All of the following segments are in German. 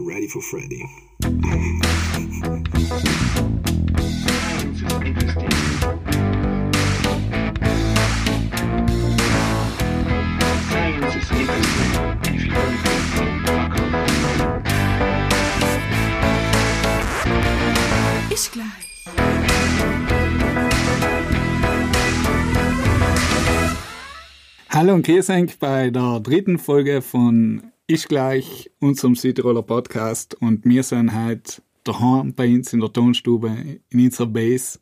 ready for Freddy. Science is interesting if you don't fuck off. Ist gleich. Hallo und euch bei der dritten Folge von Ich gleich, unserem Südtiroler Podcast. Und wir sind heute daheim bei uns in der Tonstube in unserer Base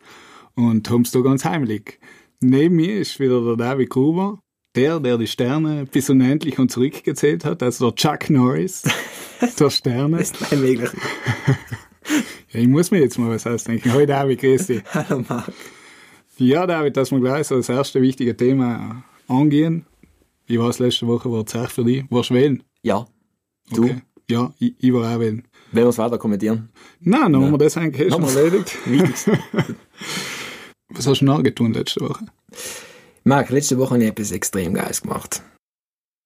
und haben es da ganz heimlich. Neben mir ist wieder der David Gruber, der, der die Sterne bis unendlich und zurückgezählt hat, also der Chuck Norris der Sterne. ist mein möglich. Ja, ich muss mir jetzt mal was ausdenken. Hallo David, grüß dich. Hallo Marc. Ja, David, dass wir gleich so das erste wichtige Thema angehen. Wie war es letzte Woche? War es echt für dich? Warst du wählen? Ja, du, Okay. Ja, ich, ich war auch wählen. wenn wir es weiter kommentieren. Nein, dann haben wir das eigentlich schon Haben wir's. erledigt. Was hast du noch getan letzte Woche? Marc, letzte Woche habe ich etwas extrem Geiles gemacht.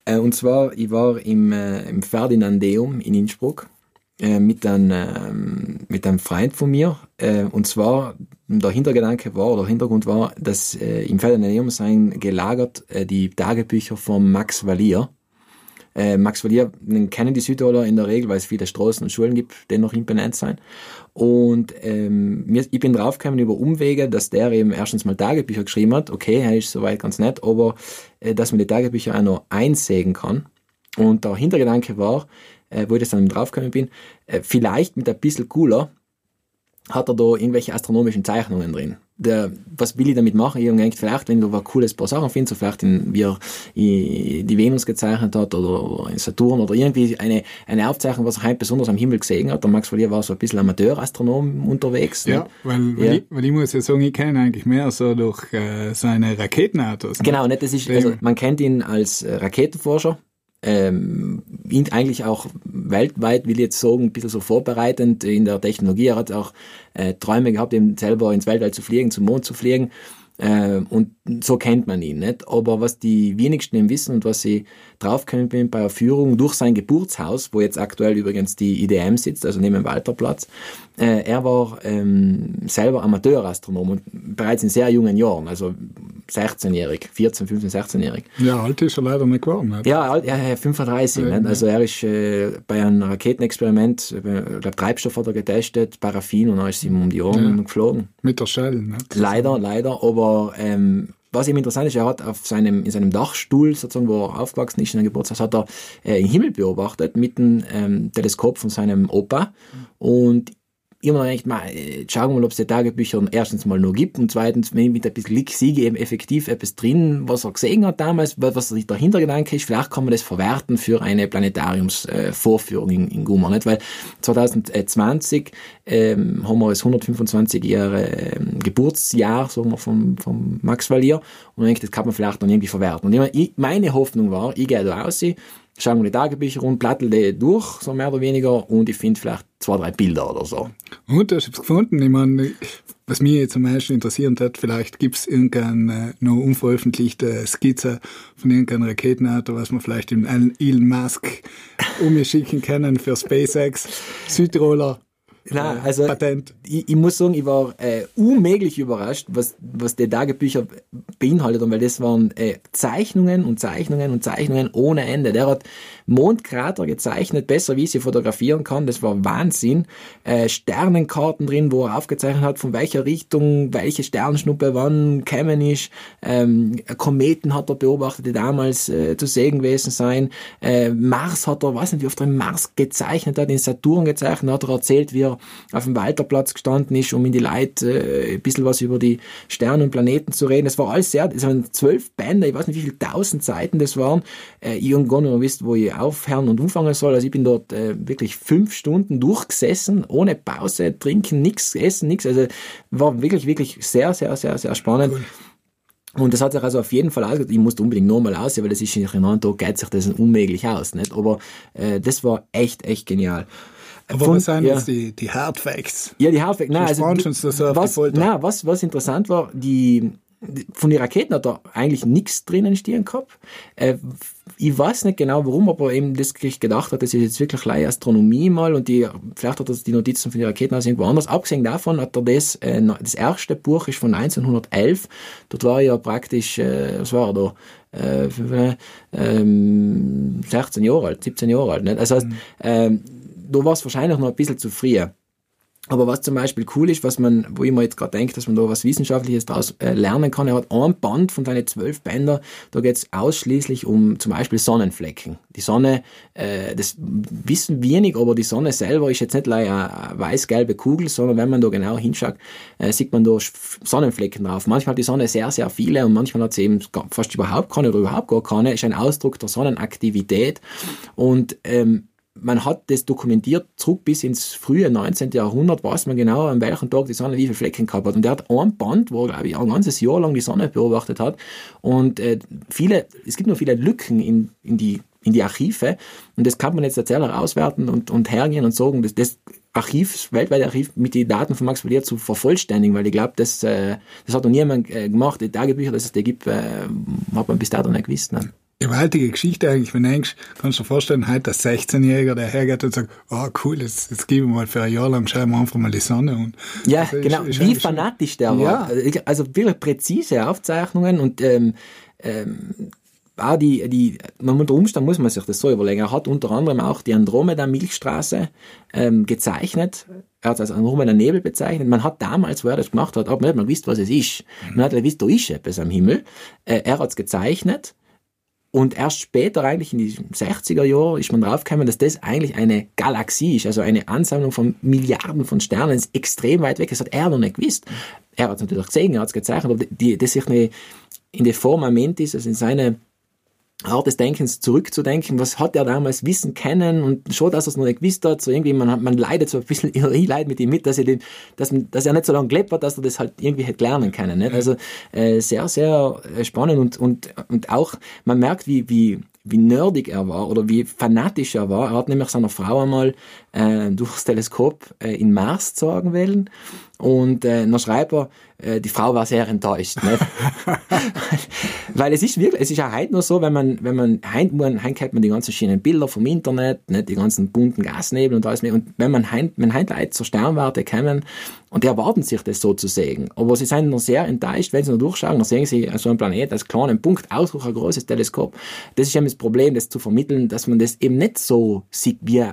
Äh, und zwar, ich war im, äh, im Ferdinandeum in Innsbruck äh, mit, einem, ähm, mit einem Freund von mir. Äh, und zwar, der Hintergedanke war, oder Hintergrund war, dass äh, im Ferdinandeum seien gelagert die Tagebücher von Max Valier. Äh, Max den kennen die Südtiroler in der Regel, weil es viele Straßen und Schulen gibt, die noch ihm benannt sein. Und ähm, ich bin draufgekommen über Umwege, dass der eben erstens mal Tagebücher geschrieben hat. Okay, er ist soweit ganz nett, aber äh, dass man die Tagebücher auch noch einsägen kann. Und der Hintergedanke war, äh, wo ich das dann draufgekommen bin, äh, vielleicht mit ein bisschen cooler hat er da irgendwelche astronomischen Zeichnungen drin. Der, was will ich damit machen? Ich habe gedacht, vielleicht, wenn du was cooles paar Sachen findest, so vielleicht in, wie er die Venus gezeichnet hat oder, in Saturn oder irgendwie eine, eine Aufzeichnung, was er halt besonders am Himmel gesehen hat. Der Max Verlier war so ein bisschen Amateurastronom unterwegs. Ja, ne? weil, weil, Ja. Ich, weil ich muss ja sagen, ich kenne ihn eigentlich mehr so durch äh, seine Raketenautos. ne? Genau, nicht? Das ist, also man kennt ihn als äh, Raketenforscher. Ähm, eigentlich auch weltweit, will ich jetzt sagen, ein bisschen so vorbereitend in der Technologie. Er hat auch äh, Träume gehabt, eben selber ins Weltall zu fliegen, zum Mond zu fliegen. Äh, und so kennt man ihn, nicht? Aber was die wenigsten eben wissen und was ich draufgekommen bin bei der Führung durch sein Geburtshaus, wo jetzt aktuell übrigens die IDM sitzt, also neben dem Walterplatz, äh, er war ähm, selber Amateurastronom und bereits in sehr jungen Jahren, also 16-jährig, 14, 15, 16-jährig. Ja, alt ist er leider nicht geworden. Nicht? Ja, alt- ja, ja, 35. Ja, nicht? Also er ist äh, bei einem Raketenexperiment, äh, ich glaube Treibstoff hat er getestet, Paraffin und dann ist ihm um die Ohren Ja. geflogen. Mit der Shell. Nicht? Leider, leider, aber ähm, was eben interessant ist, er hat auf seinem, in seinem Dachstuhl, sozusagen, wo er aufgewachsen ist, in einem Geburtshaus, hat er äh, den Himmel beobachtet mit dem ähm, Teleskop von seinem Opa. Und immer noch echt mal, äh, schauen mal, ob es die Tagebücher erstens mal noch gibt und zweitens, wenn ich mit ein bisschen Glück siege, eben effektiv etwas drin, was er gesehen hat damals, wa- was der Hintergedanke ist, vielleicht kann man das verwerten für eine Planetariumsvorführung äh, in, in Gummer, nicht? Weil 2020 ähm, haben wir das 125 Jahre ähm, Geburtsjahr, sagen wir, vom, vom Max Valier und ich denke, das kann man vielleicht dann irgendwie verwerten. Und ich, meine Hoffnung war, ich gehe da raus, schaue Tagebücher und die durch, so mehr oder weniger, und ich finde vielleicht zwei, drei Bilder oder so. Und du hast es gefunden. Ich meine, was mich jetzt am meisten interessiert hat, vielleicht gibt es irgendeine äh, noch unveröffentlichte Skizze von irgendeinem Raketenauto, was wir vielleicht dem Elon Musk umschicken können für SpaceX. Südtiroler Nein, also Patent. ich, ich muss sagen, ich war äh, unmöglich überrascht, was, was die Tagebücher beinhaltet haben, weil das waren äh, Zeichnungen und Zeichnungen und Zeichnungen ohne Ende. Der hat Mondkrater gezeichnet, besser wie ich sie fotografieren kann. Das war Wahnsinn. Äh, Sternenkarten drin, wo er aufgezeichnet hat, von welcher Richtung welche Sternschnuppe wann kämen ist. Ähm, Kometen hat er beobachtet, die damals äh, zu sehen gewesen sein. Äh, Mars hat er, weiß nicht, wie oft er Mars gezeichnet hat, den Saturn gezeichnet hat, er erzählt, wie er auf dem Walterplatz gestanden ist, um in die Leute äh, ein bisschen was über die Sterne und Planeten zu reden. Es war alles sehr, es waren zwölf Bände, ich weiß nicht, wie viele tausend Seiten das waren. Äh, ich habe gar nicht wisst, wo ich aufhören und umfangen soll. Also ich bin dort äh, wirklich fünf Stunden durchgesessen, ohne Pause, trinken, nichts essen, nichts. Also war wirklich, wirklich sehr, sehr, sehr, sehr spannend. Und das hat sich also auf jeden Fall ausgeht. Ich musste unbedingt nochmal aussehen, weil das ist in einem Tag geht sich das unmöglich aus, nicht? Aber äh, das war echt, echt genial. Aber Von- was sind ja. jetzt die, die Hard Facts? Ja, die Hardback. Nein, Die also, uns das so auf die was, Folter. nein, was, was interessant war, die, von den Raketen hat er eigentlich nichts drinnen stehen gehabt. Äh, ich weiß nicht genau warum, aber eben das gedacht hat, das ist jetzt wirklich leider Astronomie mal und die, vielleicht hat er die Notizen von den Raketen aus irgendwo anders. Abgesehen davon hat er das, äh, das erste Buch ist von 1911. Dort war ja praktisch, äh, was war er da? Äh, ähm, 16 Jahre alt, 17 Jahre alt. Nicht? Das heißt, ähm, da war es wahrscheinlich noch ein bisschen zu früh. Aber was zum Beispiel cool ist, was man, wo ich mir jetzt gerade denke, dass man da was Wissenschaftliches daraus äh, lernen kann, er hat ein Band von seinen zwölf Bänder, da geht es ausschließlich um zum Beispiel Sonnenflecken. Die Sonne, äh, das wissen wenig, aber die Sonne selber ist jetzt nicht eine weiß-gelbe Kugel, sondern wenn man da genau hinschaut, äh, sieht man da Sonnenflecken drauf. Manchmal hat die Sonne sehr, sehr viele und manchmal hat sie eben fast überhaupt keine oder überhaupt gar keine. Ist ein Ausdruck der Sonnenaktivität und ähm, man hat das dokumentiert zurück bis ins frühe 19. Jahrhundert, weiß man genau, an welchem Tag die Sonne wie viele Flecken gehabt hat. Und der hat ein Band, wo er, glaube ich, ein ganzes Jahr lang die Sonne beobachtet hat. Und äh, viele, es gibt nur viele Lücken in, in, die, in die Archive. Und das kann man jetzt tatsächlich auswerten und, und hergehen und sagen, dass das Archiv, das weltweite Archiv mit den Daten von Max Verlier zu vervollständigen, weil ich glaube, das, äh, das hat noch niemand äh, gemacht. Die Tagebücher, dass es die gibt, äh, hat man bis dato nicht gewusst. Ne? Gewaltige Geschichte eigentlich, wenn du denkst, kannst du dir vorstellen, heute der 16-Jähriger, der hergeht und sagt, oh cool, jetzt, jetzt gebe ich mal für ein Jahr lang, schauen wir einfach mal die Sonne. Und ja, also genau, ist, ist wie fanatisch der ja. war. Also wirklich präzise Aufzeichnungen und ähm, ähm, auch die, die, man unter Umständen muss man sich das so überlegen. Er hat unter anderem auch die Andromeda-Milchstraße ähm, gezeichnet. Er hat es als Andromeda-Nebel bezeichnet. Man hat damals, wo er das gemacht hat, man hat mal gewusst, was es ist. Man hat gewusst, da ist etwas am Himmel. Äh, er hat es gezeichnet und erst später, eigentlich in die 60er Jahre, ist man draufgekommen, dass das eigentlich eine Galaxie ist, also eine Ansammlung von Milliarden von Sternen, ist extrem weit weg. Das hat er noch nicht gewusst. Er hat es natürlich gesehen, er hat es gezeichnet, aber die, das sich eine, in der Formament ist, also in seine Art des Denkens zurückzudenken, was hat er damals wissen können und schon, dass er es noch nicht gewusst hat, so irgendwie, man, man leidet so ein bisschen, ich leide mit ihm mit, dass er, den, dass, dass er nicht so lange gelebt hat, dass er das halt irgendwie hätte lernen können. Nicht? Also äh, sehr, sehr äh, spannend und, und, und auch, man merkt, wie, wie, wie nerdig er war oder wie fanatisch er war. Er hat nämlich seiner Frau einmal äh, durchs Teleskop äh, in Mars zeigen wollen und äh, dann schreibt er, äh, die Frau war sehr enttäuscht. Nicht? Weil es ist wirklich, es ist auch heute noch so, wenn man, wenn man, heint, man, heint kennt man die ganzen schönen Bilder vom Internet, nicht? die ganzen bunten Gasnebel und alles mehr. Und wenn man heint, wenn heint Leute zur Sternwarte kommen und die erwarten sich das so zu sehen. Aber sie sind noch sehr enttäuscht, wenn sie noch durchschauen, dann sehen sie so einen Planet als kleinen Punkt, Ausdruck ein großes Teleskop. Das ist eben das Problem, das zu vermitteln, dass man das eben nicht so sieht, wie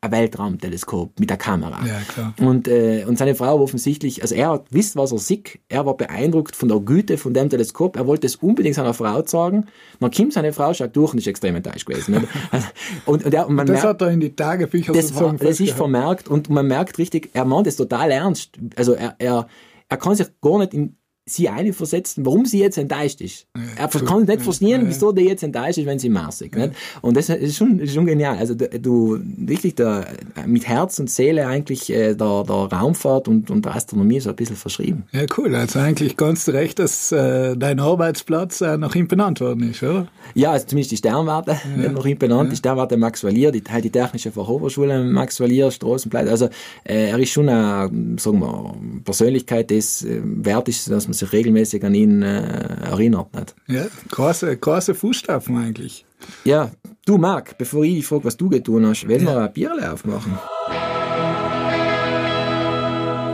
ein Weltraumteleskop mit der Kamera. Ja, klar. Und, äh, und seine Frau offensichtlich, also er hat wisst, was er sieht, er war beeindruckt von der Güte von dem Teleskop, er wollte es unbedingt seiner Frau sagen. Dann kommt seine Frau, schaut durch und ist extrem enttäuscht gewesen. und, und, er, und man das merkt, hat er in die Tagebücher das, war, das ist vermerkt und man merkt richtig, er meint es total ernst. Also er, er, er kann sich gar nicht in sie einversetzen, warum sie jetzt enttäuscht ist. Ja, er kann nicht verstehen, ja. wieso der jetzt enttäuscht ist, wenn sie maßig. Ja. Und das ist schon, ist schon genial. Also du wirklich der, mit Herz und Seele eigentlich äh, der, der Raumfahrt und, und der Astronomie so ein bisschen verschrieben. Ja, cool. Also eigentlich ganz recht, dass äh, dein Arbeitsplatz äh, nach ihm benannt worden ist, oder? Ja, also zumindest die Sternwarte ja. nach ihm benannt. Die Sternwarte Max Valier, die, halt die Technische Fachhochschule Max Valier, Straßenplatz. Also äh, er ist schon eine, sagen wir, Persönlichkeit, das äh, wert ist, dass man sich regelmäßig an ihn äh, erinnert. Nicht? Ja, große, große Fußstapfen eigentlich. Ja, du Marc, bevor ich dich frage, was du getan hast, wollen wir ein Bierle aufmachen?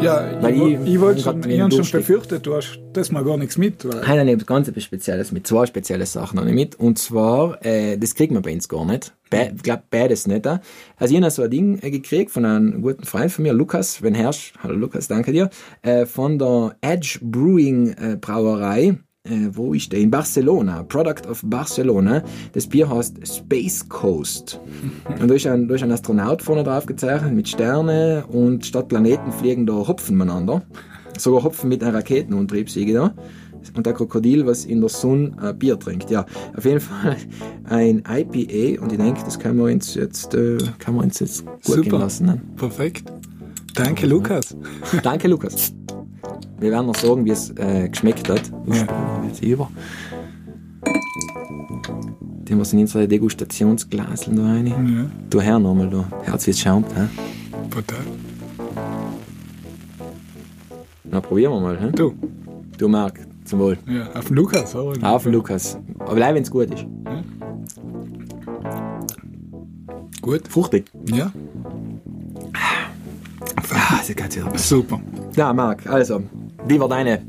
Ja, Weil ich, ich, ich wollte schon, ich habe schon befürchtet, du hast das mal gar nichts mit. Weil Nein, nein, ganz etwas Spezielles mit. Zwei spezielle Sachen habe ich mit. Und zwar, äh, das kriegt man bei uns gar nicht. Be ich glaube, beides nicht. Äh. Also ich habe so ein Ding äh, gekriegt von einem guten Freund von mir, Lukas, wenn herrsch, hallo Lukas, danke dir, äh, von der Edge Brewing äh, Brauerei äh, wo ist der? In Barcelona, Product of Barcelona. Das Bier heißt Space Coast. Und da ist ein, da ist ein Astronaut vorne drauf gezeichnet mit Sterne und statt Planeten fliegen da Hopfen miteinander. Sogar Hopfen mit einem Raketenantrieb sehe ich da. Und der Krokodil, was in der Sonne äh, Bier trinkt. Ja, auf jeden Fall ein IPA und ich denke, das können wir uns jetzt, äh, können wir uns jetzt gut Super. gehen lassen. Ne? Perfekt. Danke, Lukas. Danke, Lukas. Wir werden noch sagen, wie es äh, geschmeckt hat. Ja. Jetzt über. Die haben wir in unsere Degustationsglaseln da rein. Ja. Du her nochmal da. Herz wie es schaumt. He? Total. Na, probieren wir mal. He? Du. Du, Marc, Zum Wohl. Ja, auf den Lukas. aber- Auf Lukas. Aber bleib, wenn es gut ist. Gut. Fruchtig. Ja, Ah, das geht ja. super. Ja, Marc, also, wie war deine,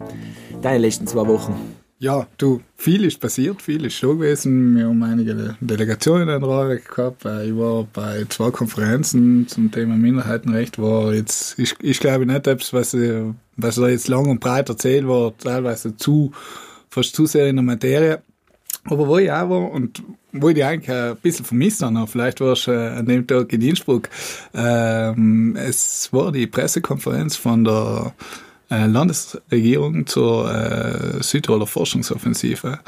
deine letzten zwei Wochen? Ja, du, viel ist passiert, viel ist schon gewesen. Wir haben einige Delegationen in Rarek gehabt. Äh, Ich war bei zwei Konferenzen zum Thema Minderheitenrecht. War jetzt, ich, ich glaube nicht, etwas, was, äh, was da jetzt lang und breit erzählt war, teilweise zu, fast zu sehr in der Materie. Aber wo ich auch war und wo ich die eigentlich ein bisschen vermisst habe, vielleicht warst du äh, an dem Tag in Innsbruck, ähm, es war die Pressekonferenz von der äh, Landesregierung zur äh, Südtiroler Forschungsoffensive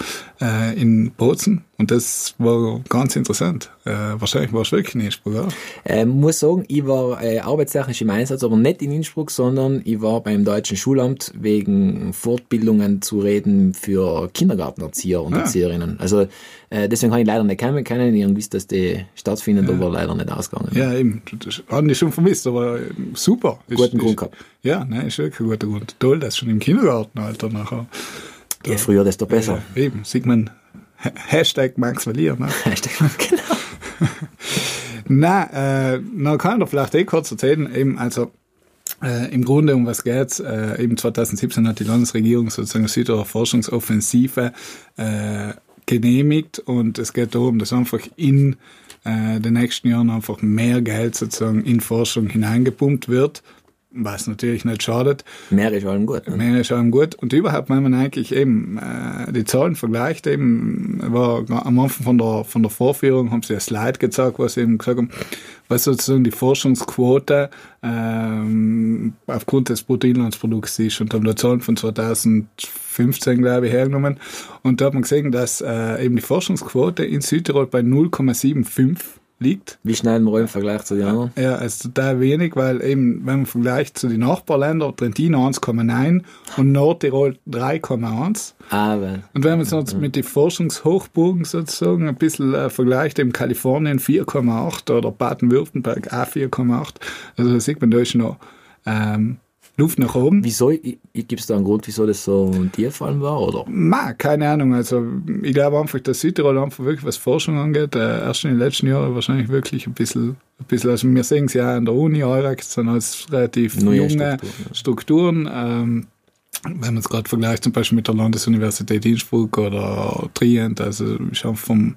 äh, in Bozen und das war ganz interessant. Äh, wahrscheinlich warst du wirklich in Innsbruck, oder? Ähm, muss sagen, ich war äh, arbeitstechnisch im Einsatz, aber nicht in Innsbruck, sondern ich war beim Deutschen Schulamt wegen Fortbildungen zu reden für Kindergartenerzieher und Ah. Erzieherinnen. Also äh, deswegen kann ich leider nicht kommen können. Ich gewusst, dass die stattfinden, aber leider nicht ausgegangen. Ja, eben. Das habe ich schon vermisst, aber äh, super. Ist, Guten Grund ist, gehabt. Ja, nein, ist wirklich ein guter Grund. Toll, dass schon im Kindergartenalter nachher. Je früher, desto besser. Ja, eben, sieht man Hashtag Max Verlier. Ne? genau. Na, äh, na kann ich doch vielleicht eh kurz erzählen, eben, also äh, im Grunde um was geht's? Äh, eben 2017 hat die Landesregierung sozusagen eine Südtiroler Forschungsoffensive äh, genehmigt und es geht darum, dass einfach in äh, den nächsten Jahren einfach mehr Geld sozusagen in Forschung hineingepumpt wird, was natürlich nicht schadet. Mehr ist allem gut. Ne? Mehr ist allem gut. Und überhaupt, wenn man eigentlich eben äh, die Zahlen vergleicht, eben war am Anfang von der, von der Vorführung, haben sie ein Slide gezeigt, was sie eben gesagt haben, was sozusagen die Forschungsquote ähm, aufgrund des Bruttoinlandsprodukts ist und haben da Zahlen von 2015, glaube ich, hergenommen. Und da hat man gesehen, dass äh, eben die Forschungsquote in Südtirol bei 0,75 liegt. Wie schnell im Rollen im Vergleich zu den anderen? Ja, also total wenig, weil eben, wenn man vergleicht zu den Nachbarländern, Trentino 1,9 und Nordtirol 3,1. Aber Und wenn man es jetzt mit den Forschungshochburgen sozusagen ein bisschen äh, vergleicht, eben Kalifornien 4,8 oder Baden-Württemberg auch 4,8, also da sieht man, da ist noch ähm, Luft nach oben. wieso, gibt es da einen Grund, wieso das so ein Tierfallen war? Oder? Ma, keine Ahnung. Also ich glaube einfach, dass Südtirol einfach wirklich, was Forschung angeht, äh, erst in den letzten Jahren wahrscheinlich wirklich ein bisschen, ein bisschen also wir sehen es ja an der Uni, Eurax sind als relativ Neue junge Strukturen, Strukturen. ähm, wenn man es gerade vergleicht, zum Beispiel mit der Landesuniversität Innsbruck oder Trient, also schon vom,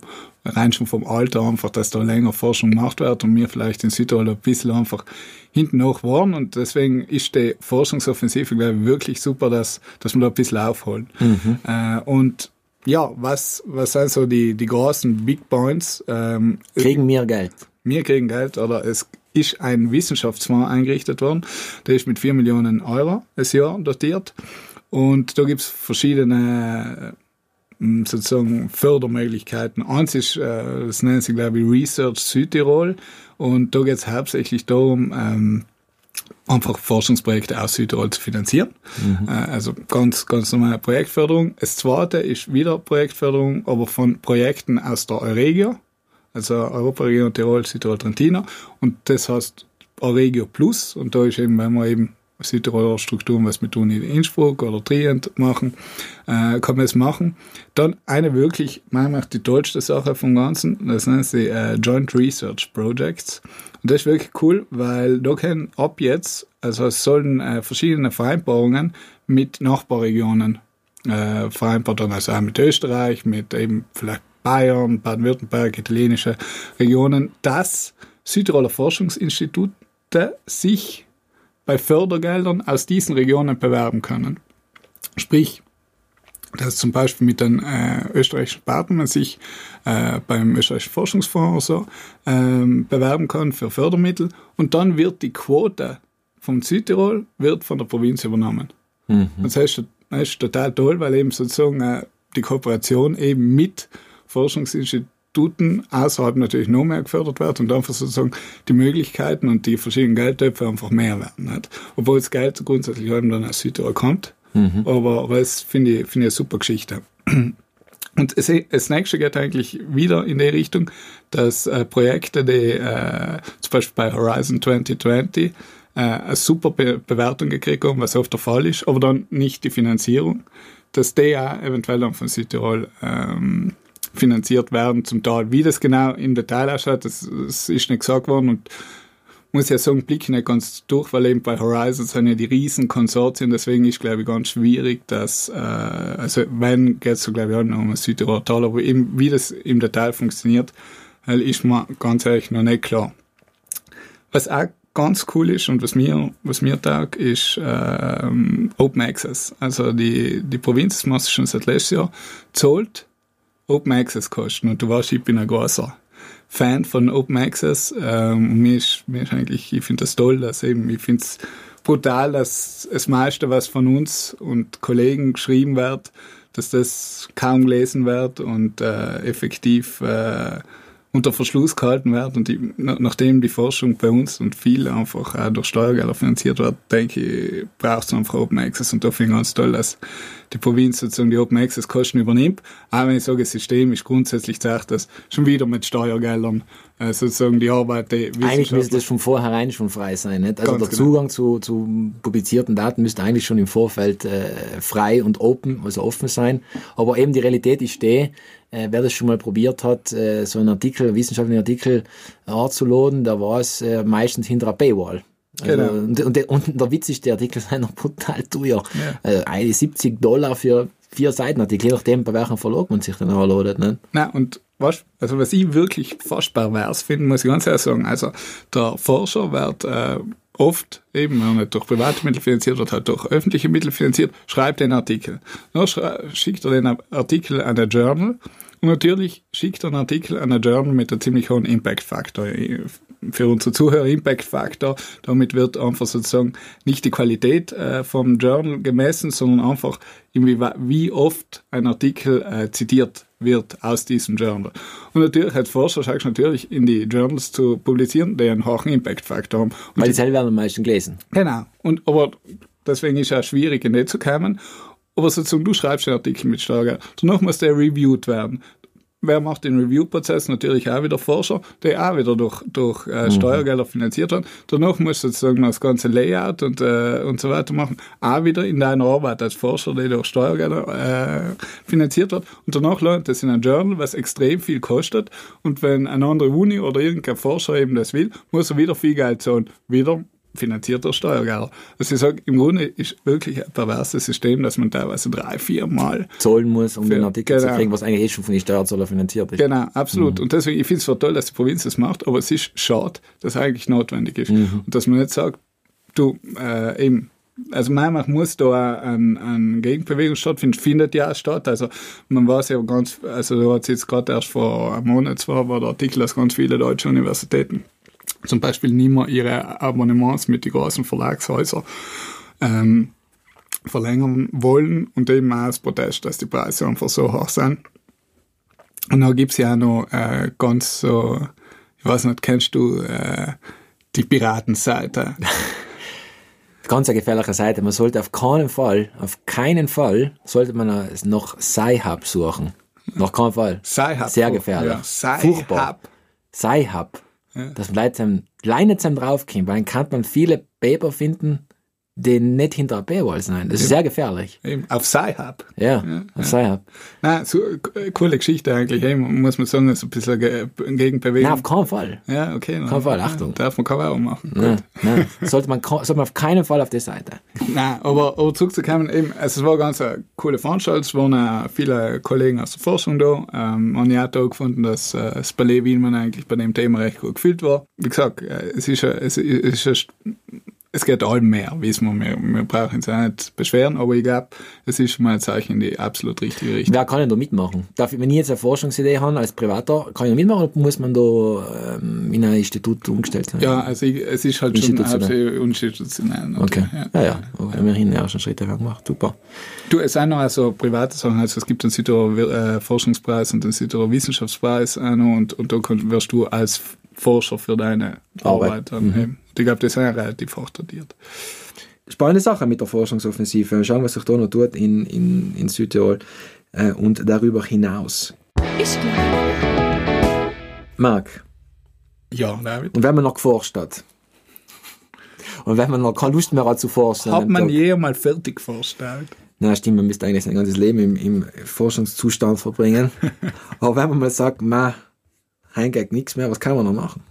rein schon vom Alter einfach, dass da länger Forschung gemacht wird und wir vielleicht in Südtirol ein bisschen einfach hinten noch waren und deswegen ist die Forschungsoffensive, glaube ich, wirklich super, dass, dass wir da ein bisschen aufholen. Äh, und ja, was, was sind so die, die großen Big Points? Ähm, Kriegen wir Geld? wir kriegen Geld oder es ist ein Wissenschaftsfonds eingerichtet worden, der ist mit 4 Millionen Euro das Jahr dotiert und da gibt es verschiedene sozusagen Fördermöglichkeiten. Eins ist, äh, das nennt sich glaube ich Research Südtirol und da geht es hauptsächlich darum, ähm, einfach Forschungsprojekte aus Südtirol zu finanzieren. Äh, also ganz, ganz normale Projektförderung. Das zweite ist wieder Projektförderung, aber von Projekten aus der Euregio, also Europaregion Tirol, Südtirol, Trentino. Und das heißt Euregio Plus. Und da ist eben, wenn wir eben Südtiroler Strukturen, was mit Uni Innsbruck oder Trient machen, äh, kann man es machen. Dann eine wirklich, meiner Meinung die tollste Sache vom Ganzen, das nennt sich äh, Joint Research Projects. Und das ist wirklich cool, weil da können ab jetzt, also es sollen äh, verschiedene Vereinbarungen mit Nachbarregionen äh, vereinbart werden, also auch mit Österreich, mit eben vielleicht Bayern, Baden-Württemberg, italienische Regionen, dass Südtiroler Forschungsinstitute sich bei Fördergeldern aus diesen Regionen bewerben können. Sprich, dass zum Beispiel mit den äh, österreichischen Partnern sich äh, beim österreichischen Forschungsfonds oder so ähm, bewerben kann für Fördermittel und dann wird die Quote vom Südtirol wird von der Provinz übernommen. Das heißt, das ist total toll, weil eben sozusagen äh, die Kooperation eben mit Forschungsinstituten außerhalb natürlich noch mehr gefördert wird und einfach sozusagen die Möglichkeiten und die verschiedenen Geldtöpfe einfach mehr werden. Nicht? Obwohl das Geld grundsätzlich eben dann aus Südtirol kommt. Aber, aber das finde ich, finde ich eine super Geschichte. Und es, das nächste geht eigentlich wieder in die Richtung, dass äh, Projekte, die äh, zum Beispiel bei Horizon 2020 äh, eine super Be Bewertung gekriegt haben, was oft der Fall ist, aber dann nicht die Finanzierung, dass die auch eventuell dann von Südtirol ähm, finanziert werden, zum Teil. Wie das genau im Detail ausschaut, das, das ist nicht gesagt worden und muss ja sagen, blick nicht ganz durch, weil eben bei Horizon sind ja die riesen Konsortien, deswegen ist, glaube ich, ganz schwierig, dass, äh, also wenn, geht es so, glaube ich, auch noch um Südtirol aber eben, wie das im Detail funktioniert, ist mir ganz ehrlich noch nicht klar. Was auch ganz cool ist und was mir, was mir taugt, ist ähm, Open Access. Also die, die Provinz, das machst du schon seit letztes Jahr, zahlt Open Access Kosten und du weißt, ich bin ein großer Fan von Open Access. Ähm, mir ist, mir ist eigentlich, ich finde das toll, dass eben, ich finde es brutal, dass das meiste, was von uns und Kollegen geschrieben wird, dass das kaum gelesen wird und äh, effektiv äh, unter Verschluss gehalten wird und die, nachdem die Forschung bei uns und viel einfach auch durch Steuergelder finanziert wird, denke ich, braucht es einfach Open Access und da finde ich ganz toll, dass die Provinz sozusagen die Open Access Kosten übernimmt. Aber wenn ich sage, das System ist grundsätzlich gesagt, dass schon wieder mit Steuergeldern äh, sozusagen die Arbeit der Eigentlich müsste das von vornherein schon frei sein. Nicht? Also der genau. Zugang zu, zu publizierten Daten müsste eigentlich schon im Vorfeld äh, frei und open, also offen sein. Aber eben die Realität ist die, äh, wer das schon mal probiert hat, äh, so einen Artikel, wissenschaftlichen Artikel anzuladen, da war es äh, meistens hinter einer Paywall. Also, Genau. und, und, der- und der Witz ist, die Artikel sind noch brutal teuer. Äh, eine 70 Dollar für vier Seitenartikel, je nachdem, bei welchem Verlag man sich dann anladet. Ne? Na und was, also was ich wirklich fast pervers finde, muss ich ganz ehrlich sagen, also der Forscher wird äh, oft eben, er nicht durch private Mittel finanziert wird, halt durch öffentliche Mittel finanziert, schreibt den Artikel. Dann schickt er den Artikel an der Journal und natürlich schickt einen Artikel an der Journal mit einem ziemlich hohen Impact-Faktor. Für unsere Zuhörer Impact-Faktor, damit wird einfach sozusagen nicht die Qualität äh, vom Journal gemessen, sondern einfach wie oft ein Artikel äh, zitiert wird aus diesem Journal. Und natürlich als Forscher schaust du natürlich in die Journals zu publizieren, die einen hohen Impact-Faktor haben. Und Weil die selber werden am meisten gelesen. Genau. Und, aber deswegen ist es auch schwierig, in die zu kommen. Aber sozusagen, du schreibst einen Artikel mit Steuergeld. Danach muss der reviewed werden. Wer macht den Review-Prozess? Natürlich auch wieder Forscher, der auch wieder durch, durch äh, Steuergelder finanziert wird. Danach musst du sozusagen das ganze Layout und, äh, und so weiter machen. Auch wieder in deiner Arbeit als Forscher, der durch Steuergelder äh, finanziert wird. Und danach lernt das in einem Journal, was extrem viel kostet. Und wenn eine andere Uni oder irgendein Forscher eben das will, muss er wieder viel Geld zahlen. Wieder finanziert durch Steuergelder. Also ich sage, im Grunde ist wirklich ein perverses System, dass man teilweise drei, vier Mal Zahlen muss, um Für- den Artikel genau. zu kriegen, was eigentlich eh schon von den Steuerzahlern finanziert ist. Genau, absolut. Und deswegen, ich finde es zwar toll, dass die Provinz das macht, aber es ist schade, dass eigentlich notwendig ist. Und dass man nicht sagt, du, äh, eben, also meiner Meinung nach muss da eine ein Gegenbewegung stattfinden, findet ja auch statt. Also man weiß ja ganz, also da hat es jetzt gerade erst vor einem Monat zwar war der Artikel, dass ganz viele deutsche Universitäten zum Beispiel nicht mehr ihre Abonnements mit den großen Verlagshäusern ähm, verlängern wollen und eben auch als Protest, dass die Preise einfach so hoch sind. Und dann gibt's ja auch noch äh, ganz so, ich weiß nicht, kennst du äh, die Piratenseite? Ganz eine gefährliche Seite. Man sollte auf keinen Fall, auf keinen Fall, sollte man nach Sci-Hub suchen. Nach keinen Fall. Sci-Hub. Sehr gefährlich. Ja, Sci-Hub. Furchtbar. Dass man Leute Leute zusammen draufkommen, weil dann kann man viele Paper finden, die nicht hinter Paywall sind. Das ist sehr gefährlich. Eben, auf Sci-Hub. Ja, auf Sci-Hub. Na, so äh, coole Geschichte eigentlich, eben, muss man sagen, ist ein bisschen ge Gegenbewegung. Nein, auf keinen Fall. ja, okay. keinen Fall, Achtung. Darf man kaum auch machen. Nein, nein. Sollte, man, sollte man auf keinen Fall auf die Seite. Nein, aber, aber zurückzukommen, eben, also es war ganz eine coole Veranstaltung, es waren auch viele Kollegen aus der Forschung da. Ähm, und ich habe auch gefunden, dass äh, das Palais Wielmann eigentlich bei dem Thema recht gut gefüllt war. Wie gesagt, äh, es ist, ein- es ist, ein- es geht allem mehr, wissen wir, wir, wir brauchen uns auch nicht beschweren, aber ich glaube, es ist schon mal ein Zeichen in die absolut richtige Richtung. Wer kann denn da mitmachen? Darf, ich- wenn ich jetzt eine Forschungsidee habe als Privater, kann ich da mitmachen oder muss man da ähm, in ein Institut umgestellt sein? Ja, also ich, es ist halt schon Institutionell. absolut institutionell. Okay. Ja. Ja, ja. Aber immerhin ja schon Schritte gemacht. Super. Du, es sind noch also private Sachen, also es gibt den Südtiroler äh, Forschungspreis und den Südtiroler Wissenschaftspreis und, und da wirst du als Forscher für deine Arbeit. Arbeit dann eben. Ich glaube, das ist ja relativ hoch dotiert. Spannende Sache mit der Forschungsoffensive. Schauen, was sich da noch tut in, in, in Südtirol äh, und darüber hinaus. Ich glaube. Marc, Ja, David. und wenn man noch geforscht hat und wenn man noch keine Lust mehr hat zu forschen, Hat man Tag, je mal fertig geforscht? Na, stimmt, man müsste eigentlich sein ganzes Leben im, im Forschungszustand verbringen. Aber wenn man mal sagt, ma, heimgeht nichts mehr, was kann man noch machen?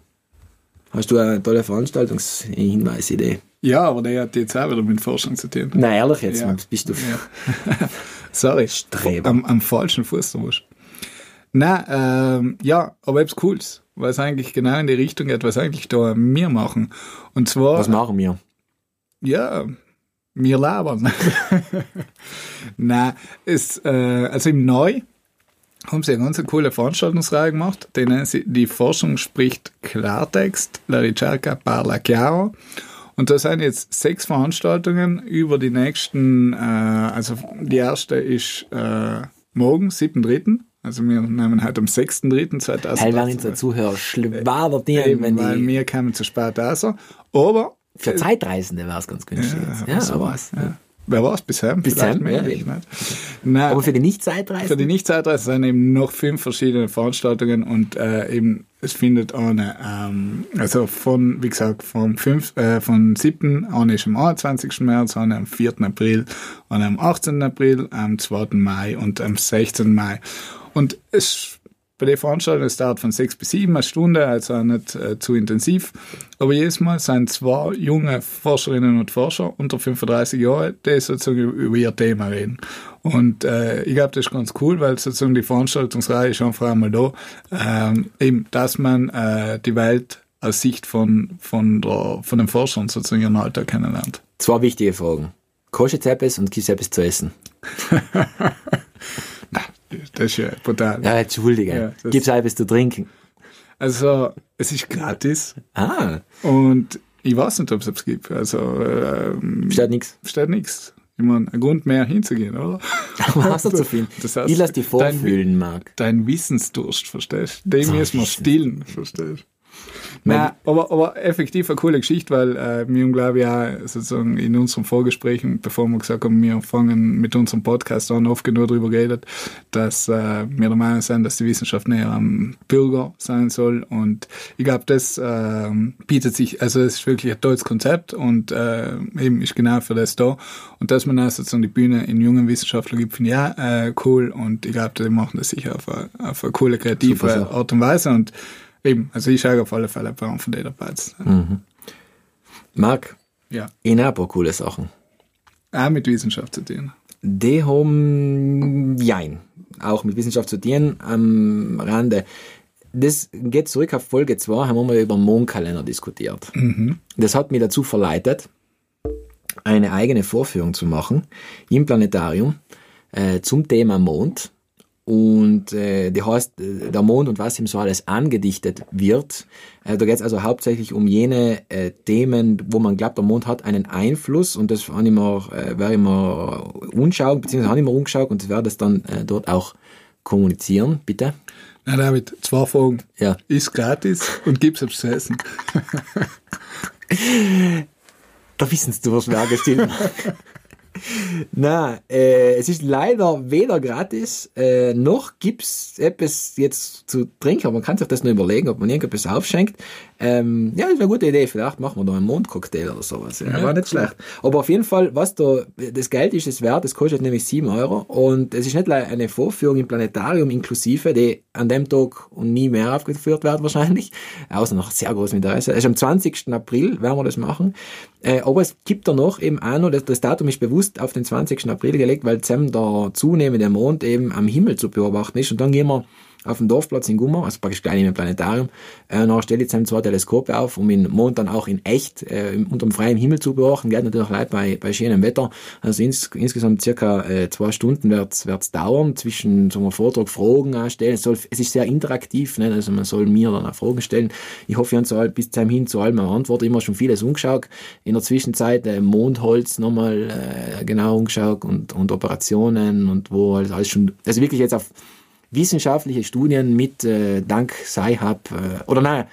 Hast du eine tolle Veranstaltungshinweisidee? Ja, aber der hat jetzt auch wieder mit Forschung zu tun. Na, ehrlich jetzt, Ja. bist du. Ja. Sorry, Streber. am, am falschen Fuß erwischt. Na, ähm, ja, aber etwas Cooles, was eigentlich genau in die Richtung geht, was eigentlich da wir machen. Und zwar, Was machen wir? ja, wir labern. Na, ist, äh, also im Neu haben sie eine ganz coole Veranstaltungsreihe gemacht, die nennen sie Die Forschung spricht Klartext, La ricerca parla chiaro. Und da sind jetzt sechs Veranstaltungen über die nächsten, äh, also die erste ist äh, morgen, 7.3., also wir nehmen heute am 6.3.2020. Heil werden unsere Zuhörer schwader dienen, Eben, wenn weil die, wir kamen zu spät raus. Aber für Zeitreisende wäre es ganz günstig. jetzt. Ja, aber, ja. Wer war es bisher? Bisher, mehr, ja, ich nicht. Nein, aber für die für die? Nicht-Zeitreise sind eben noch fünf verschiedene Veranstaltungen und äh, eben es findet eine, ähm, also von, wie gesagt, vom, 5, äh, von 7. eine ist am 21. März, eine am 4. April, eine am 18. April, am 2. Mai und am 16. Mai. Und es bei der Veranstaltung, es dauert von sechs bis sieben eine Stunde, also auch nicht äh, zu intensiv. Aber jedes Mal sind zwei junge Forscherinnen und Forscher unter 35 Jahre, die sozusagen über ihr Thema reden. Und äh, ich glaube, das ist ganz cool, weil sozusagen die Veranstaltungsreihe ist einfach einmal da, ähm, eben, dass man äh, die Welt aus Sicht von, von, der, von den Forschern sozusagen ihren Alltag kennenlernt. Zwei wichtige Fragen. Etwas und gibt es etwas zu essen? Das ist ja brutal. Ja, entschuldige. Ja, es etwas zu trinken? Also, es ist gratis. Ah, Und ich weiß nicht, ob es gibt. Also, ähm, steht nichts. steht nichts. Ich meine, ein Grund mehr hinzugehen, oder? Aber hast du zu viel? Das heißt, ich lass dein- vorfühlen, Marc. Dein Wissensdurst, verstehst du? Den müssen wir stillen, verstehst du? Nein, aber, aber effektiv eine coole Geschichte, weil äh, wir haben, glaube ich, auch sozusagen in unseren Vorgesprächen, bevor wir gesagt haben, wir fangen mit unserem Podcast an, oft genug darüber geredet, dass äh, wir der Meinung sind, dass die Wissenschaft näher am Bürger sein soll. Und ich glaube, das äh, bietet sich, also es ist wirklich ein tolles Konzept und äh, eben ist genau für das da. Und dass man auch sozusagen die Bühne in jungen Wissenschaftlern gibt, finde ich auch äh, cool. Und ich glaube, die machen das sicher auf eine, auf eine coole, kreative. Art und Weise. Und eben, also ich schaue auf alle Fälle einem von dabei zu sein. Marc, Ja, ich habe ein paar coole Sachen. auch mit Wissenschaft zu tun. Die haben, jein, auch mit Wissenschaft zu tun, am Rande. Das geht zurück auf Folge 2, haben wir über den Mondkalender diskutiert. Das hat mich dazu verleitet, eine eigene Vorführung zu machen im Planetarium äh, zum Thema Mond. Und äh, die heißt äh, der Mond und was ihm so alles angedichtet wird. Äh, da geht es also hauptsächlich um jene äh, Themen, wo man glaubt, der Mond hat einen Einfluss und das habe ich mir, äh, werde ich mir unschauen, beziehungsweise habe ich mir umgeschaut und werde das dann äh, dort auch kommunizieren, bitte. Na David, zwei Fragen. Ja. Ist gratis und gibt's etwas zu essen? Da wissen du, was wir angestellt Na, äh, es ist leider weder gratis, äh, noch gibt's etwas jetzt zu trinken, aber man kann sich das nur überlegen, ob man irgendetwas aufschenkt. Ähm, ja, das ist eine gute Idee, vielleicht machen wir da einen Mondcocktail oder sowas. Ja, war nicht schlecht. Aber auf jeden Fall, was da, das Geld ist es wert, das kostet nämlich 7 Euro und es ist nicht eine Vorführung im Planetarium inklusive, die an dem Tag und nie mehr aufgeführt wird wahrscheinlich, außer noch sehr großem Interesse. Es ist am 20. April werden wir das machen. Äh, aber es gibt da noch eben auch noch, das, das Datum ist bewusst auf den 20. April gelegt, weil zusammen der zunehmende Mond eben am Himmel zu beobachten ist. Und dann gehen wir auf dem Dorfplatz in Gummer, also praktisch gleich neben dem Planetarium, äh, und dann stelle ich zwei Teleskope auf, um den Mond dann auch in echt äh, unter dem freien Himmel zu beobachten. Geht natürlich leid bei, bei schönem Wetter. Also ins, insgesamt circa äh, zwei Stunden wird's wird's dauern, zwischen sagen wir, Vortrag, Fragen auch stellen. Es, soll, es ist sehr interaktiv, ne? also man soll mir dann auch Fragen stellen. Ich hoffe, ich habe bis zum hin zu allem eine Antwort. Immer schon vieles umgeschaut. In der Zwischenzeit äh, Mondholz nochmal äh, genau umgeschaut und, und Operationen und wo alles, alles schon, also wirklich jetzt auf wissenschaftliche Studien mit äh, dank Sci-Hub äh, oder nein,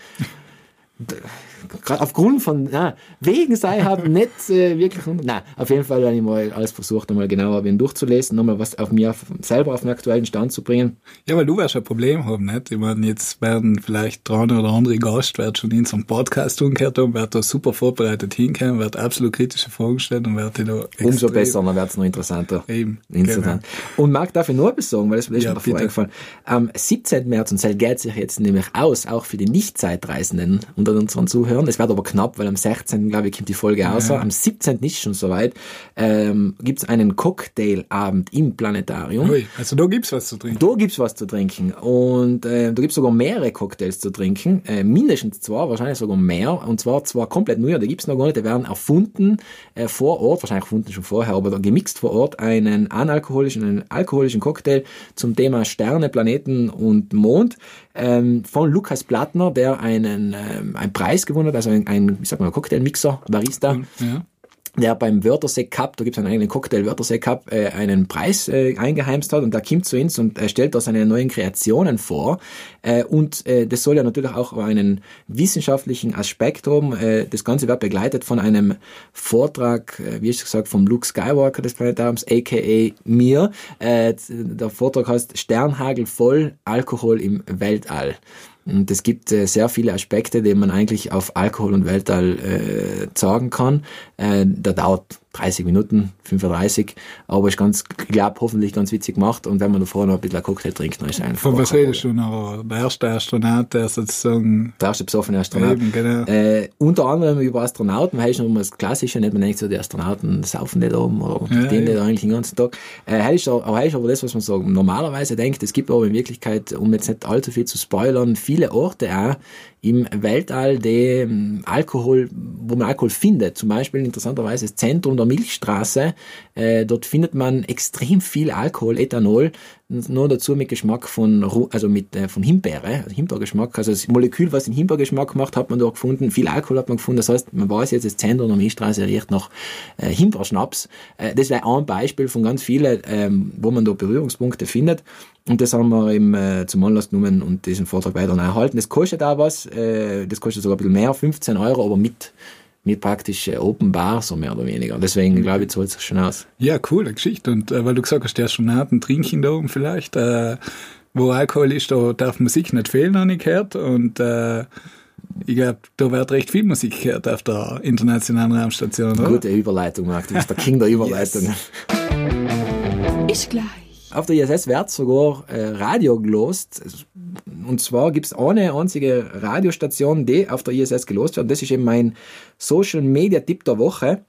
aufgrund von, na, wegen sei haben nicht äh, wirklich, na, auf jeden Fall habe ich mal alles versucht, nochmal genauer durchzulesen, nochmal was auf mir selber auf den aktuellen Stand zu bringen. Ja, weil du wirst ein Problem haben, nicht? Ich meine, jetzt werden vielleicht dran oder andere Gast wird schon in so einem Podcast umgekehrt haben, wird da super vorbereitet hinkommen, wird absolut kritische Fragen stellen und wird da Umso besser, dann wird es noch interessanter. Eben, Interessant. Und Marc, darf ich nur etwas sagen, weil das ist Ja, mir davor eingefallen. Am 17. März, und das geht sich jetzt nämlich aus, auch für die Nicht-Zeitreisenden unter unseren Zuhörern. Es wird aber knapp, weil am 16. glaube ich, kommt die Folge raus. Am 17. ist schon soweit, ähm, gibt es einen Cocktailabend im Planetarium. Ui, also da gibt's was zu trinken. Da gibt's was zu trinken und äh, da gibt's sogar mehrere Cocktails zu trinken, äh, mindestens zwei, wahrscheinlich sogar mehr und zwar zwar komplett neu, die gibt's noch gar nicht, die werden erfunden äh, vor Ort, wahrscheinlich erfunden schon vorher, aber gemixt vor Ort einen analkoholischen, einen alkoholischen Cocktail zum Thema Sterne, Planeten und Mond ähm, von Lukas Plattner, der einen, ähm, einen Preis gewonnen hat, also ein, ein wie sagt man, Cocktailmixer, Barista Ja. Der beim Wörthersee Cup, da gibt es einen eigenen Cocktail Wörthersee Cup, äh, einen Preis äh, eingeheimst hat und da kommt zu uns und er stellt da seine neuen Kreationen vor äh, und äh, das soll ja natürlich auch einen wissenschaftlichen Aspekt haben. Äh, das Ganze wird begleitet von einem Vortrag, äh, wie ich gesagt, vom Luke Skywalker des Planetariums, aka mir. Äh, der Vortrag heißt Sternhagel voll, Alkohol im Weltall. Und es gibt äh, sehr viele Aspekte, die man eigentlich auf Alkohol und Weltall äh, sagen kann. Äh, der dauert 30 Minuten, 35, aber ist ganz, ich glaube, hoffentlich ganz witzig gemacht. Und wenn man davor noch ein bisschen Cocktail trinkt, dann ist es einfach. Von was redest du noch? Der erste Astronaut, der sozusagen Der erste besoffene Astronaut. Eben, genau. Äh, unter anderem über Astronauten, weil ist noch mal das Klassische, nicht man denkt so, die Astronauten saufen nicht oben oder Ja, stehen nicht eigentlich den ganzen Tag. Äh, ist aber das ist aber das, was man so normalerweise denkt. Es gibt aber in Wirklichkeit, um jetzt nicht allzu viel zu spoilern, viele Orte auch im Weltall, die ähm, Alkohol, wo man Alkohol findet. Zum Beispiel interessanterweise das Zentrum der Milchstraße. Äh, dort findet man extrem viel Alkohol, Ethanol, nur dazu mit Geschmack von, also mit, äh, von Himbeere, also Himbeergeschmack. Also das Molekül, was den Himbeergeschmack macht, hat man dort gefunden. Viel Alkohol hat man gefunden. Das heißt, man weiß jetzt, das Zentrum der Milchstraße riecht nach äh, Himbeerschnaps. Äh, das wäre ein Beispiel von ganz vielen, ähm, wo man da Berührungspunkte findet. Und das haben wir eben äh, zum Anlass genommen und diesen Vortrag weiter erhalten. Das kostet auch was, äh, das kostet sogar ein bisschen mehr, 15 Euro, aber mit, mit praktisch äh, Open Bar, so mehr oder weniger. Deswegen glaube ich, zahlt sich schon aus. Ja, coole Geschichte. Und äh, weil du gesagt hast, die Astronauten trinken da oben vielleicht, äh, wo Alkohol ist, da darf Musik nicht fehlen, habe ich gehört. Und äh, ich glaube, da wird recht viel Musik gehört auf der internationalen Raumstation, oder? Gute Überleitung, Marc. Du bist der King der Überleitung. Ist gleich. Auf der ISS wird sogar äh, Radio gelost. Und zwar gibt es eine einzige Radiostation, die auf der ISS gelost wird. Das ist eben mein Social Media Tipp der Woche.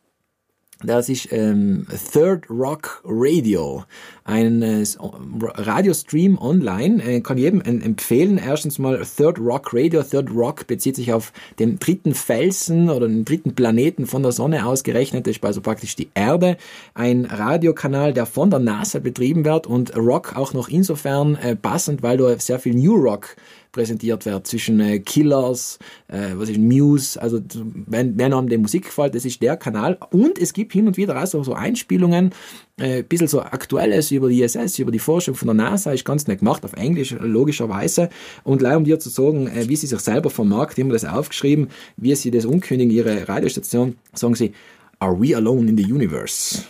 Das ist ähm, Third Rock Radio, ein äh, Radiostream online. Äh, kann jedem en- empfehlen. Erstens mal Third Rock Radio. Third Rock bezieht sich auf den dritten Felsen oder den dritten Planeten von der Sonne ausgerechnet. Das ist also praktisch die Erde. Ein Radiokanal, der von der NASA betrieben wird und Rock auch noch insofern äh, passend, weil da sehr viel New Rock präsentiert wird zwischen äh, Killers, äh, was ist Muse, also wenn, wenn einem die Musik gefällt, das ist der Kanal und es gibt hin und wieder auch so Einspielungen, äh, ein bisschen so Aktuelles über die ISS, über die Forschung von der NASA, ist ganz nett gemacht, auf Englisch logischerweise und leider um dir zu sagen, äh, wie sie sich selber vermarkten, haben wir das aufgeschrieben, wie sie das unkündigen, ihre Radiostation, sagen sie, Are we alone in the universe?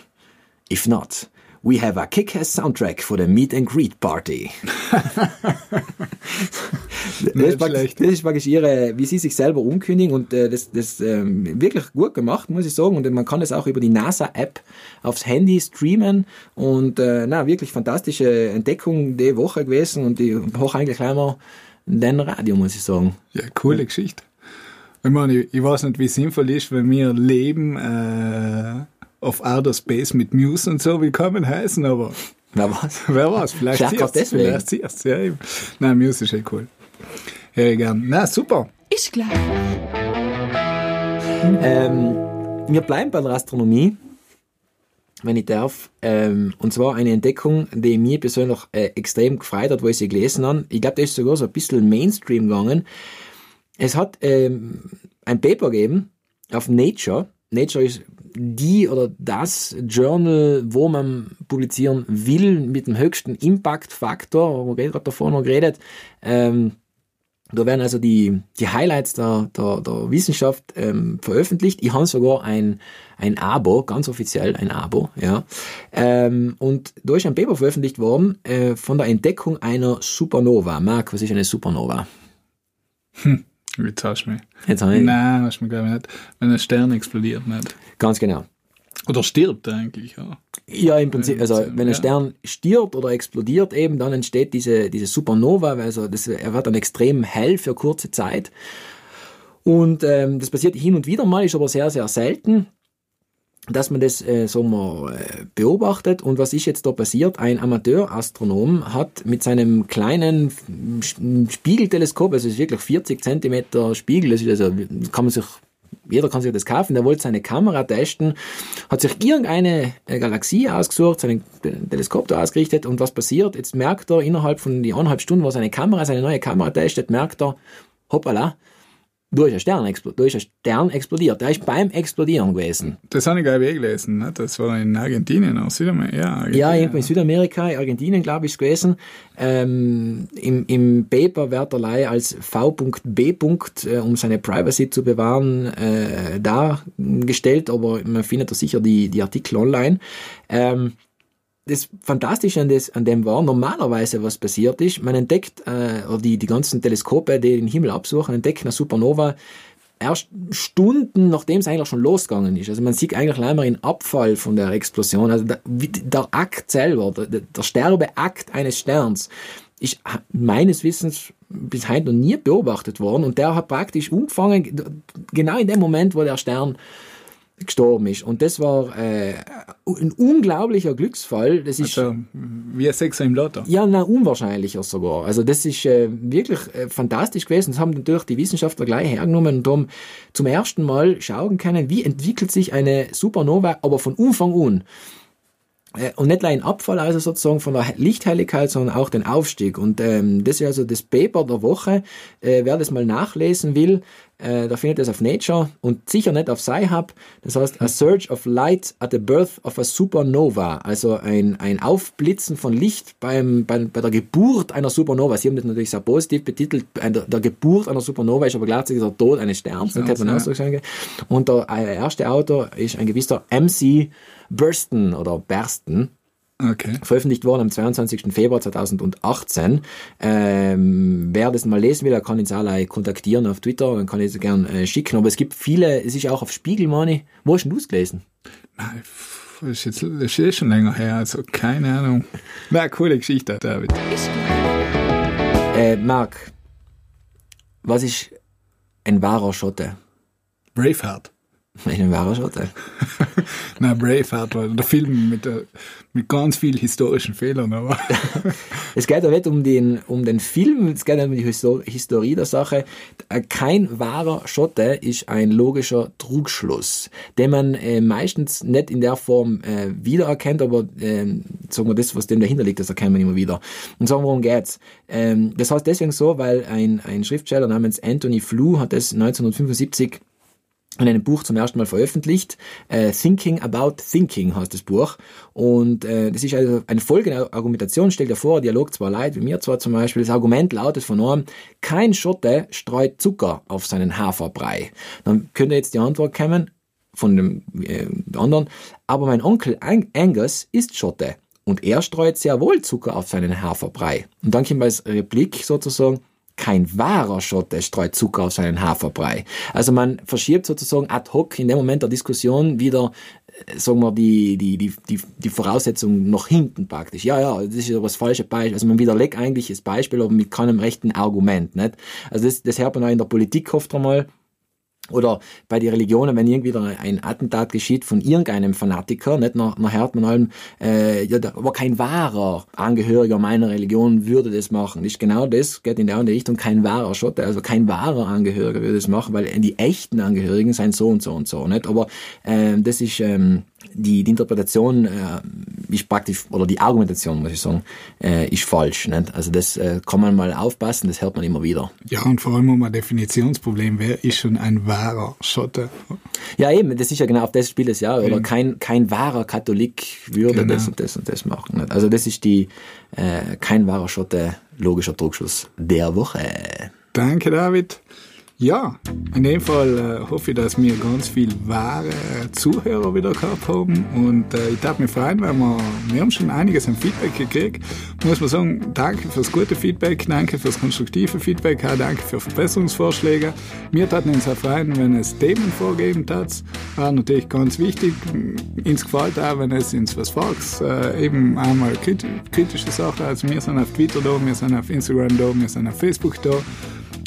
If not, we have a kick-ass soundtrack for the Meet and Greet Party. das, ist schlecht. das ist praktisch ihre, wie sie sich selber umkündigen und äh, das, das ähm, wirklich gut gemacht, muss ich sagen. Und man kann es auch über die NASA-App aufs Handy streamen und äh, na, wirklich fantastische Entdeckung die Woche gewesen und die hoch eigentlich gleich mal den Radio, muss ich sagen. Ja, coole Geschichte. Ich meine, ich, ich weiß nicht, wie sinnvoll ist, wenn wir leben äh, auf Outer Space mit Muse und so willkommen heißen, aber Wer was? wer weiß, vielleicht Vielleicht auch siehst deswegen. Vielleicht siehst ja eben. Nein, Muse ist eh cool. Ich gern. Na, super. Ist gleich. Ähm, wir bleiben bei der Astronomie, wenn ich darf. Ähm, und zwar eine Entdeckung, die mir persönlich äh, extrem gefreut hat, wo ich sie gelesen habe. Ich glaube, das ist sogar so ein bisschen Mainstream gegangen. Es hat ähm, ein Paper gegeben auf Nature. Nature ist die oder das Journal, wo man publizieren will mit dem höchsten Impact-Faktor. Wir haben gerade davor noch geredet. Ähm, Da werden also die, die Highlights der, der, der Wissenschaft ähm, veröffentlicht. Ich habe sogar ein, ein Abo, ganz offiziell ein Abo, ja. Ähm, und da ist ein Paper veröffentlicht worden äh, von der Entdeckung einer Supernova. Marc, was ist eine Supernova? Jetzt hast du mich. Jetzt habe ich, Nein, hast du mich glaube ich nicht. Wenn ein Stern explodiert nicht. Ganz genau. Oder stirbt eigentlich, ja. Ja, im Prinzip, also wenn ein. Stern stirbt oder explodiert eben, dann entsteht diese, diese Supernova, also das, er wird dann extrem hell für kurze Zeit. Und ähm, das passiert hin und wieder mal, ist aber sehr, sehr selten, dass man das äh, so mal äh, beobachtet. Und was ist jetzt da passiert? Ein Amateurastronom hat mit seinem kleinen Spiegelteleskop, also es ist wirklich 40 Zentimeter Spiegel, das ist also, kann man sich jeder kann sich das kaufen, der wollte seine Kamera testen, hat sich irgendeine äh, Galaxie ausgesucht, sein Teleskop da ausgerichtet und was passiert? Jetzt merkt er innerhalb von die eineinhalb Stunden, wo seine Kamera, seine neue Kamera testet, merkt er, hoppala, da ist ein Stern, explo- da ist ein Stern explodiert. Der ist beim Explodieren gewesen. Das habe ich glaube ich eh gelesen. Ne? Das war in Argentinien auch. Südamerika. Ja, Argentinien. Ja, irgendwo in Südamerika, Argentinien, glaube ich, ist gewesen. Ähm, im, Im Paper wird er leider als V.B. Äh, um seine Privacy zu bewahren, äh, dargestellt, aber man findet da sicher die, die Artikel online. Ähm, das Fantastische an, das, an dem war, normalerweise was passiert ist, man entdeckt, äh, oder die, die ganzen Teleskope, die den Himmel absuchen, entdecken eine Supernova erst Stunden, nachdem es eigentlich schon losgegangen ist. Also man sieht eigentlich leider den Abfall von der Explosion. Also der, der Akt selber, der, der Sterbeakt eines Sterns, ist meines Wissens bis heute noch nie beobachtet worden und der hat praktisch umgefangen, genau in dem Moment, wo der Stern gestorben ist. Und das war äh, ein unglaublicher Glücksfall. Das ist Also, wie ein Sechser im Lotto. ja, na, unwahrscheinlicher sogar. Also das ist äh, wirklich äh, fantastisch gewesen. Das haben natürlich die Wissenschaftler gleich hergenommen und haben zum ersten Mal schauen können, wie entwickelt sich eine Supernova, aber von Umfang an. Äh, Und nicht nur ein Abfall, also sozusagen von der Lichthelligkeit, sondern auch den Aufstieg. Und ähm, das ist also das Paper der Woche. Äh, wer das mal nachlesen will, äh, da findet es auf Nature und sicher nicht auf Sci-Hub. Das heißt, A Surge of Light at the Birth of a Supernova. Also ein, ein Aufblitzen von Licht beim, bei, bei der Geburt einer Supernova. Sie haben das natürlich sehr positiv betitelt. Bei Der, der Geburt einer Supernova ist aber gleichzeitig der Tod eines Sterns. Man ja. so. Und der äh, erste Autor ist ein gewisser MC Burston oder Bersten Okay. veröffentlicht worden am 22. Februar 2018. Ähm, wer das mal lesen will, der kann uns alle kontaktieren auf Twitter, dann kann ich es gern äh, schicken. Aber es gibt viele, es ist auch auf Spiegel, meine ich. Wo hast du es gelesen? Nein, ist, jetzt, das ist eh schon länger her, also keine Ahnung. Na, coole Geschichte, David. Äh, Marc, was ist ein wahrer Schotte? Braveheart. Ein wahrer Schotte. Na, Braveheart war der Film mit, der, mit ganz vielen historischen Fehlern, aber Es geht ja nicht um den, um den Film, es geht ja um die Histo- Historie der Sache. Äh, Kein wahrer Schotte ist ein logischer Trugschluss, den man äh, meistens nicht in der Form äh, wiedererkennt, aber äh, sagen wir das, was dem dahinter liegt, das erkennt man immer wieder. Und sagen, worum geht's? Ähm, das heißt deswegen so, weil ein, ein Schriftsteller namens Anthony Flew hat das 1975 in einem Buch zum ersten Mal veröffentlicht. Äh, Thinking About Thinking heißt das Buch. Und äh, das ist also eine folgende Argumentation. Stellt dir vor, Dialog zwar leid, wie mir zwar zum Beispiel. Das Argument lautet von einem, kein Schotte streut Zucker auf seinen Haferbrei. Dann könnte jetzt die Antwort kommen von dem äh, anderen, aber mein Onkel Ang Angus ist Schotte. Und er streut sehr wohl Zucker auf seinen Haferbrei. Und dann kommt als Replik sozusagen, kein wahrer Schotte streut Zucker auf seinen Haferbrei. Also man verschiebt sozusagen ad hoc in dem Moment der Diskussion wieder, äh, sagen wir, die, die, die, die, die Voraussetzung nach hinten praktisch. Ja, ja, das ist aber das falsche Beispiel. Also man widerlegt eigentlich das Beispiel, aber mit keinem rechten Argument, nicht? Also das, das hört man auch in der Politik oft einmal. Oder bei den Religionen, wenn irgendwie ein Attentat geschieht von irgendeinem Fanatiker, nicht nach, nach hört man allem, äh, ja, aber kein wahrer Angehöriger meiner Religion würde das machen. Ist genau das, geht in der Richtung, kein wahrer Schotte, also kein wahrer Angehöriger würde das machen, weil die echten Angehörigen sind so und so und so, nicht? Aber ähm, das ist ähm, die, die Interpretation äh, ist praktisch, oder die Argumentation, muss ich sagen, äh, ist falsch. Nicht? Also das äh, kann man mal aufpassen, das hört man immer wieder. ja, und vor allem um ein Definitionsproblem, wer ist schon ein wahrer Schotte? Ja, eben, das ist ja genau auf das Spiel es ja. Oder kein, kein wahrer Katholik würde Genau. das und das und das machen. nicht? Also das ist die äh, kein wahrer Schotte logischer Druckschluss der Woche. Danke, David. Ja, in dem Fall äh, hoffe ich, dass wir ganz viel wahre Zuhörer wieder gehabt haben und äh, ich darf mich freuen, weil wir, wir haben schon einiges an Feedback gekriegt. Muss man sagen, danke fürs gute Feedback, danke fürs konstruktive Feedback, auch danke für Verbesserungsvorschläge. Wir taten uns auch freuen, wenn es Themen vorgeben tat. War natürlich ganz wichtig. Uns gefällt auch, wenn es ins was fragst, äh, eben einmal krit kritische Sachen. Also wir sind auf Twitter da, wir sind auf Instagram da, wir sind auf Facebook da.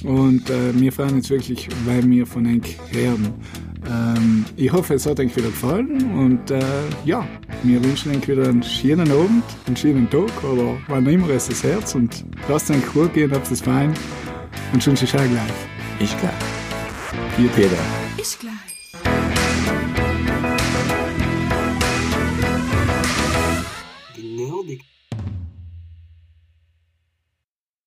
Und äh, wir freuen uns wirklich, weil wir von euch hören. Ähm, ich hoffe, es hat euch wieder gefallen und äh, ja, wir wünschen euch wieder einen schönen Abend, einen schönen Tag oder wann immer es das Herz und lasst euch gut gehen, habt es fein und schon sich gleich. Ich klar. Vier Peter. Ich gleich.